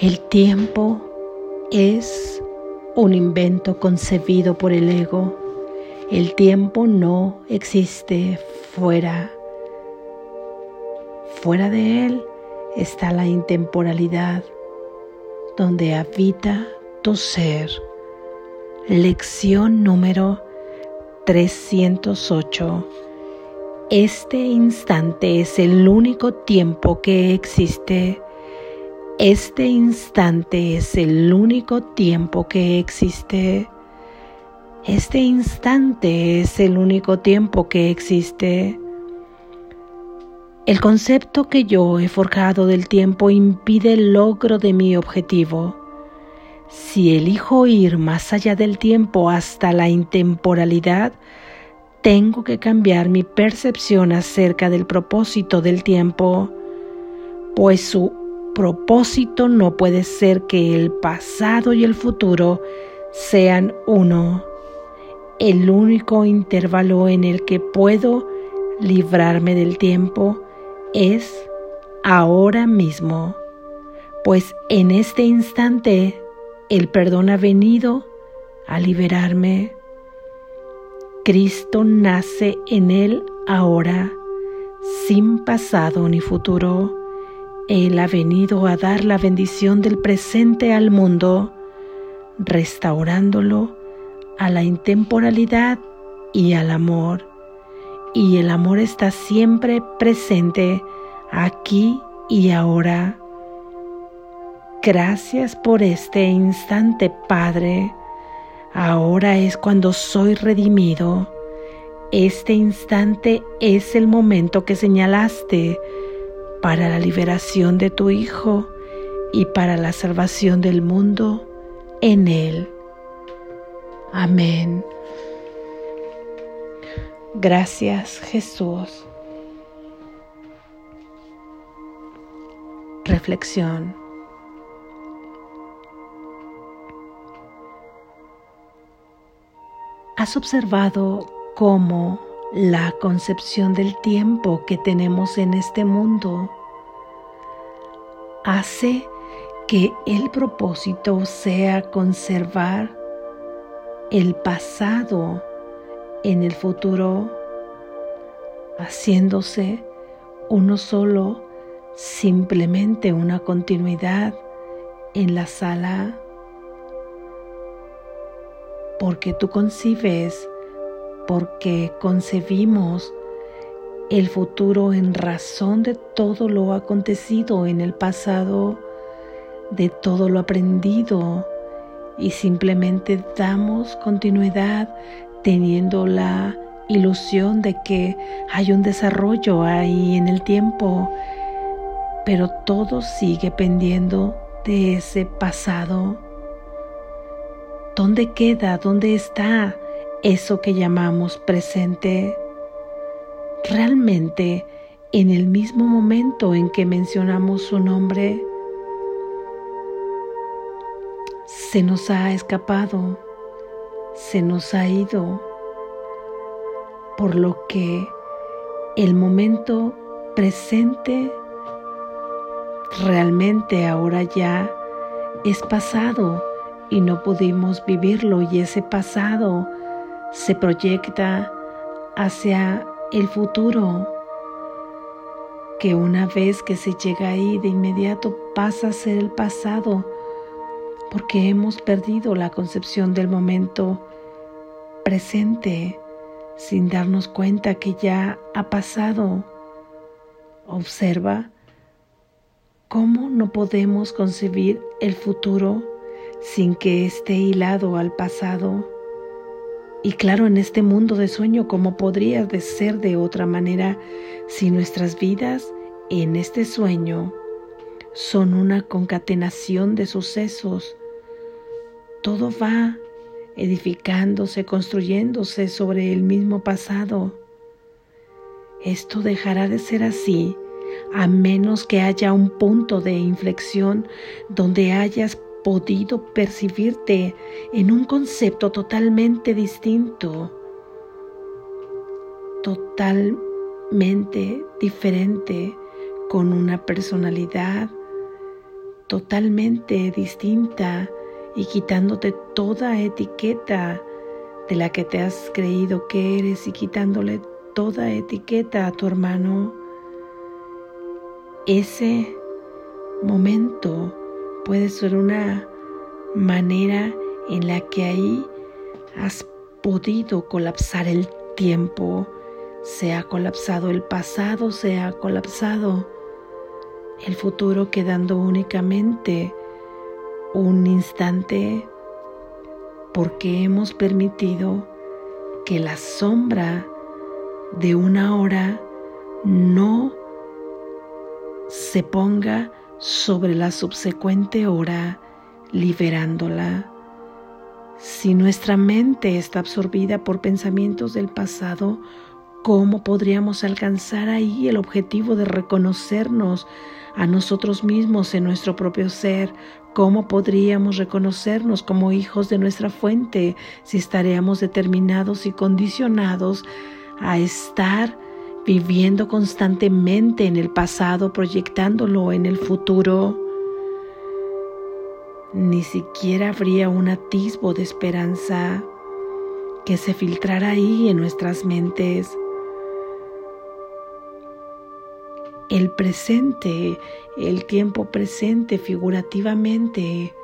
El tiempo es un invento concebido por el ego. El tiempo no existe fuera. Fuera de él está la intemporalidad, donde habita tu ser. Lección número 308. Este instante es el único tiempo que existe. Este instante es el único tiempo que existe. Este instante es el único tiempo que existe. El concepto que yo he forjado del tiempo impide el logro de mi objetivo. Si elijo ir más allá del tiempo hasta la intemporalidad, tengo que cambiar mi percepción acerca del propósito del tiempo, pues su propósito no puede ser que el pasado y el futuro sean uno. El único intervalo en el que puedo librarme del tiempo es ahora mismo, pues en este instante el perdón ha venido a liberarme. Cristo nace en Él ahora, sin pasado ni futuro. Él ha venido a dar la bendición del presente al mundo, restaurándolo a la intemporalidad y al amor. Y el amor está siempre presente aquí y ahora. Gracias por este instante, Padre. Ahora es cuando soy redimido. Este instante es el momento que señalaste para la liberación de tu Hijo y para la salvación del mundo en Él. Amén. Gracias Jesús. Reflexión. ¿Has observado cómo la concepción del tiempo que tenemos en este mundo hace que el propósito sea conservar el pasado en el futuro, haciéndose uno solo, simplemente una continuidad en la sala porque tú concibes, porque concebimos el futuro en razón de todo lo acontecido en el pasado, de todo lo aprendido y simplemente damos continuidad teniendo la ilusión de que hay un desarrollo ahí en el tiempo, pero todo sigue pendiendo de ese pasado. ¿Dónde queda, dónde está eso que llamamos presente? Realmente, en el mismo momento en que mencionamos su nombre, se nos ha escapado, se nos ha ido, por lo que el momento presente realmente ahora ya es pasado y no pudimos vivirlo y ese pasado se proyecta hacia el futuro que una vez que se llega ahí de inmediato pasa a ser el pasado porque hemos perdido la concepción del momento presente sin darnos cuenta que ya ha pasado. Observa cómo no podemos concebir el futuro sin que esté hilado al pasado. Y claro, en este mundo de sueño, ¿cómo podría de ser de otra manera si nuestras vidas en este sueño son una concatenación de sucesos? Todo va edificándose, construyéndose sobre el mismo pasado. Esto dejará de ser así a menos que haya un punto de inflexión donde hayas podido percibirte en un concepto totalmente distinto, totalmente diferente, con una personalidad totalmente distinta y quitándote toda etiqueta de la que te has creído que eres y quitándole toda etiqueta a tu hermano. Ese momento puede ser una manera en la que ahí has podido colapsar el tiempo, se ha colapsado el pasado, se ha colapsado el futuro quedando únicamente un instante porque hemos permitido que la sombra de una hora no se ponga sobre la subsecuente hora liberándola. Si nuestra mente está absorbida por pensamientos del pasado, ¿cómo podríamos alcanzar ahí el objetivo de reconocernos a nosotros mismos en nuestro propio ser? ¿Cómo podríamos reconocernos como hijos de nuestra fuente si estaríamos determinados y condicionados a estar viviendo constantemente en el pasado, proyectándolo en el futuro? ni siquiera habría un atisbo de esperanza que se filtrara ahí en nuestras mentes. El presente, el tiempo presente figurativamente,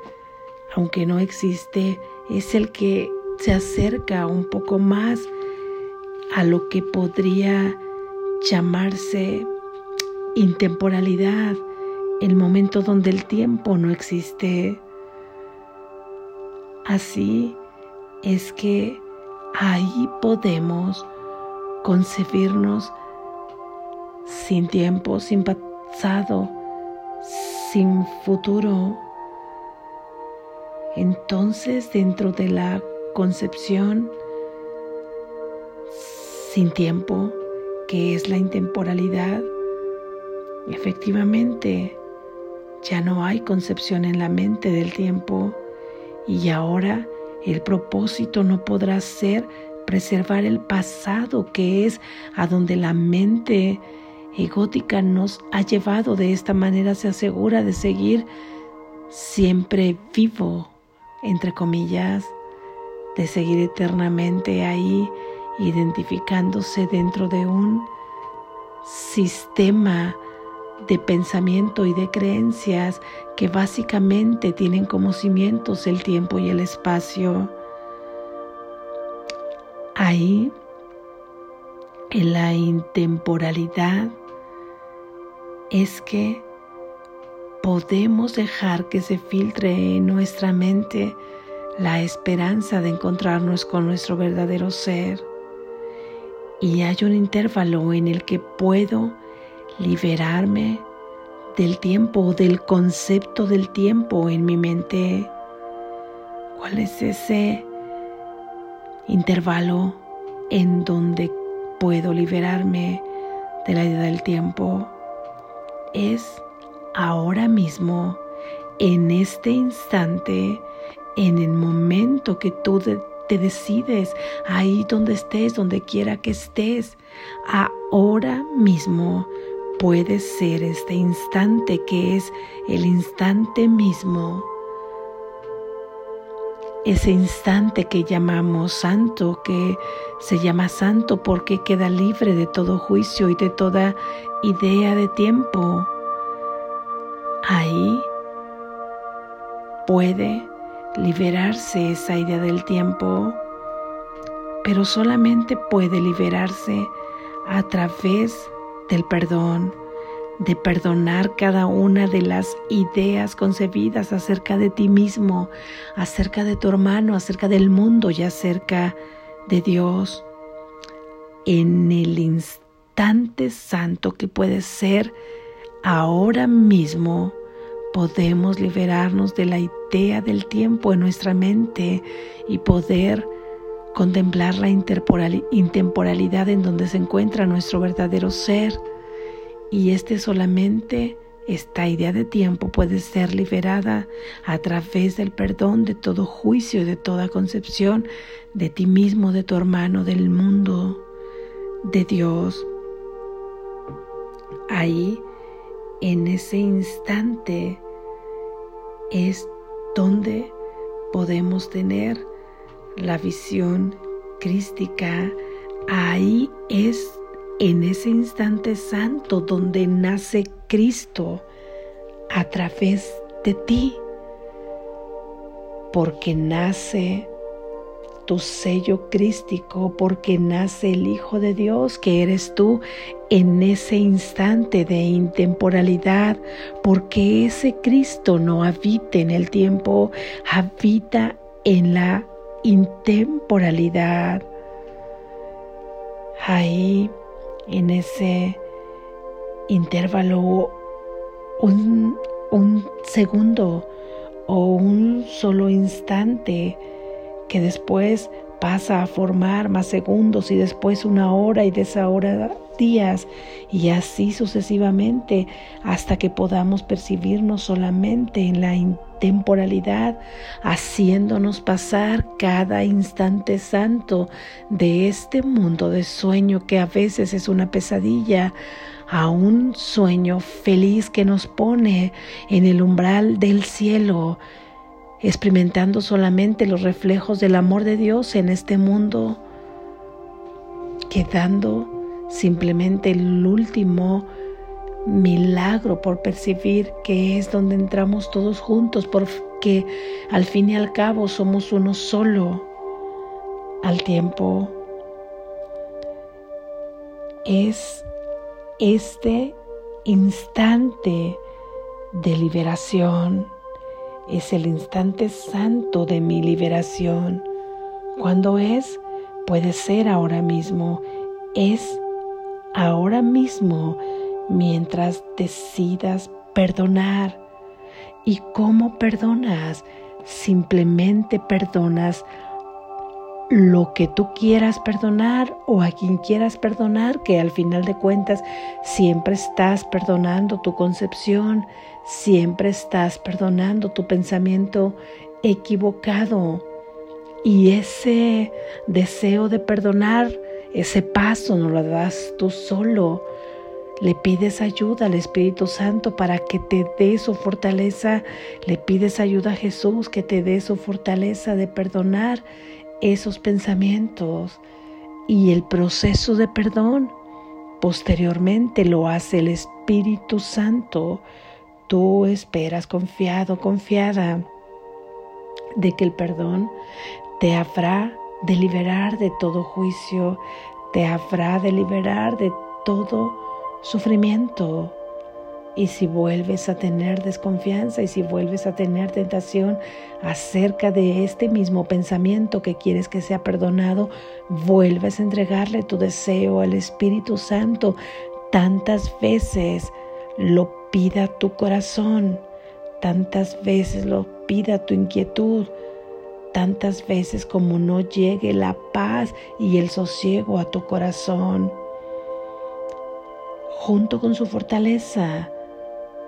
aunque no existe, es el que se acerca un poco más a lo que podría llamarse intemporalidad, el momento donde el tiempo no existe. Así es que ahí podemos concebirnos sin tiempo, sin pasado, sin futuro. Entonces dentro de la concepción sin tiempo, que es la intemporalidad, efectivamente ya no hay concepción en la mente del tiempo y ahora el propósito no podrá ser preservar el pasado, que es a donde la mente egótica nos ha llevado. De esta manera se asegura de seguir siempre vivo, entre comillas, de seguir eternamente ahí, identificándose dentro de un sistema de pensamiento y de creencias que básicamente tienen como cimientos el tiempo y el espacio. Ahí, en la intemporalidad, es que podemos dejar que se filtre en nuestra mente la esperanza de encontrarnos con nuestro verdadero ser. Y hay un intervalo en el que puedo liberarme del tiempo, del concepto del tiempo en mi mente. ¿Cuál es ese intervalo en donde puedo liberarme de la idea del tiempo? Es ahora mismo, en este instante, en el momento que tú te decides, ahí donde estés, donde quiera que estés, ahora mismo puede ser este instante que es el instante mismo, ese instante que llamamos santo, que se llama santo porque queda libre de todo juicio y de toda idea de tiempo. Ahí puede liberarse esa idea del tiempo, pero solamente puede liberarse a través de del perdón, de perdonar cada una de las ideas concebidas acerca de ti mismo, acerca de tu hermano, acerca del mundo y acerca de Dios. En el instante santo que puede ser ahora mismo, podemos liberarnos de la idea del tiempo en nuestra mente y poder contemplar la intemporalidad en donde se encuentra nuestro verdadero ser y este solamente esta idea de tiempo puede ser liberada a través del perdón de todo juicio y de toda concepción de ti mismo, de tu hermano, del mundo, de Dios. Ahí, en ese instante, es donde podemos tener la visión crística. Ahí es en ese instante santo donde nace Cristo a través de ti, porque nace tu sello crístico, porque nace el Hijo de Dios que eres tú en ese instante de intemporalidad, porque ese Cristo no habita en el tiempo, habita en la intemporalidad. Ahí, en ese intervalo, un, un segundo o un solo instante, que después pasa a formar más segundos y después una hora y de esa hora días y así sucesivamente hasta que podamos percibirnos solamente en la intemporalidad, haciéndonos pasar cada instante santo de este mundo de sueño que a veces es una pesadilla a un sueño feliz que nos pone en el umbral del cielo experimentando solamente los reflejos del amor de Dios en este mundo, quedando simplemente el último milagro por percibir que es donde entramos todos juntos, porque al fin y al cabo somos uno solo al tiempo. Es este instante de liberación es el instante santo de mi liberación. Cuando es, puede ser ahora mismo. Es ahora mismo mientras decidas perdonar. ¿Y cómo perdonas? Simplemente perdonas lo que tú quieras perdonar o a quien quieras perdonar, que al final de cuentas siempre estás perdonando tu concepción, siempre estás perdonando tu pensamiento equivocado. Y ese deseo de perdonar, ese paso no lo das tú solo. Le pides ayuda al Espíritu Santo para que te dé su fortaleza. Le pides ayuda a Jesús que te dé su fortaleza de perdonar esos pensamientos y el proceso de perdón posteriormente lo hace el Espíritu Santo. Tú esperas confiado, confiada de que el perdón te habrá de liberar de todo juicio, te habrá de liberar de todo sufrimiento. Y si vuelves a tener desconfianza y si vuelves a tener tentación acerca de este mismo pensamiento que quieres que sea perdonado, vuelves a entregarle tu deseo al Espíritu Santo tantas veces lo pida tu corazón, tantas veces lo pida tu inquietud, tantas veces como no llegue la paz y el sosiego a tu corazón. Junto con su fortaleza,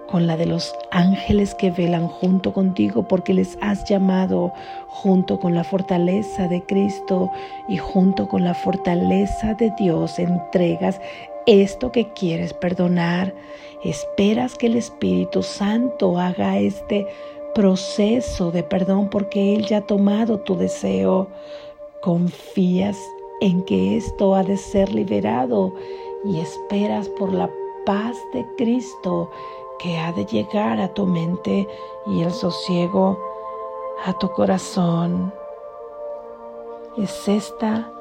con la de los ángeles que velan junto contigo porque les has llamado junto con la fortaleza de Cristo y junto con la fortaleza de Dios entregas esto que quieres perdonar. Esperas que el Espíritu Santo haga este proceso de perdón porque Él ya ha tomado tu deseo. Confías en que esto ha de ser liberado y esperas por la paz de Cristo que ha de llegar a tu mente y el sosiego a tu corazón. Es esta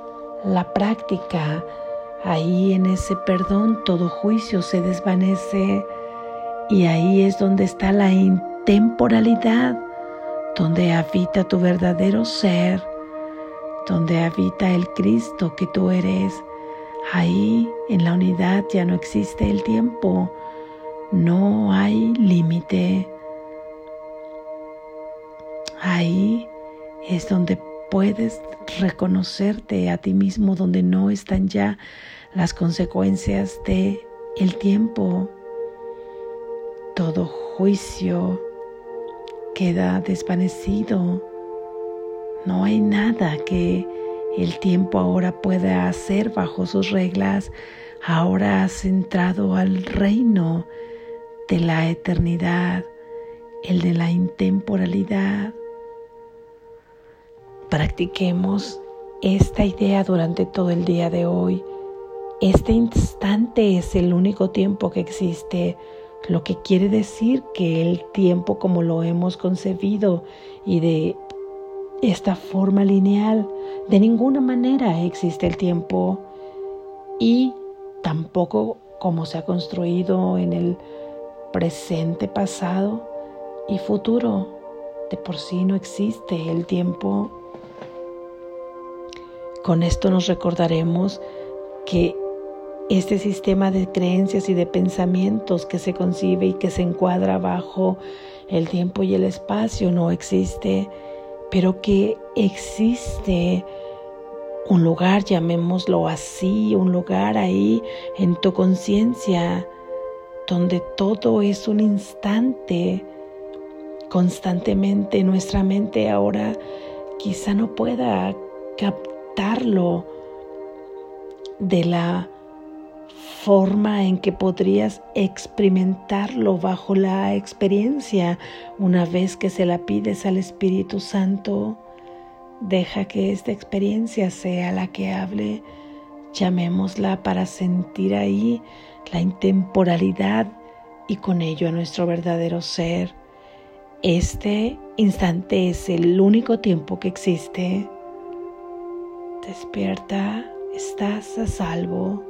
la práctica. Ahí en ese perdón todo juicio se desvanece y ahí es donde está la intemporalidad, donde habita tu verdadero ser, donde habita el Cristo que tú eres. Ahí en la unidad ya no existe el tiempo, no hay límite. Ahí es donde puedes reconocerte a ti mismo, donde no están ya las consecuencias de el tiempo. Todo juicio queda desvanecido. No hay nada que el tiempo ahora pueda hacer bajo sus reglas. Ahora has entrado al reino de la eternidad el de la intemporalidad. Practiquemos esta idea durante todo el día de hoy. Este instante es el único tiempo que existe, lo que quiere decir que el tiempo como lo hemos concebido y de esta forma lineal, de ninguna manera existe el tiempo y tampoco como se ha construido en el presente, pasado y futuro. De por sí no existe el tiempo. Con esto nos recordaremos que este sistema de creencias y de pensamientos que se concibe y que se encuadra bajo el tiempo y el espacio no existe, pero que existe un lugar, llamémoslo así, un lugar ahí en tu conciencia donde todo es un instante constantemente. Nuestra mente ahora quizá no pueda captarlo de la forma en que podrías experimentarlo bajo la experiencia una vez que se la pides al Espíritu Santo Deja que esta experiencia sea la que hable, llamémosla para sentir ahí la intemporalidad y con ello a nuestro verdadero ser. Este instante es el único tiempo que existe. Despierta, estás a salvo.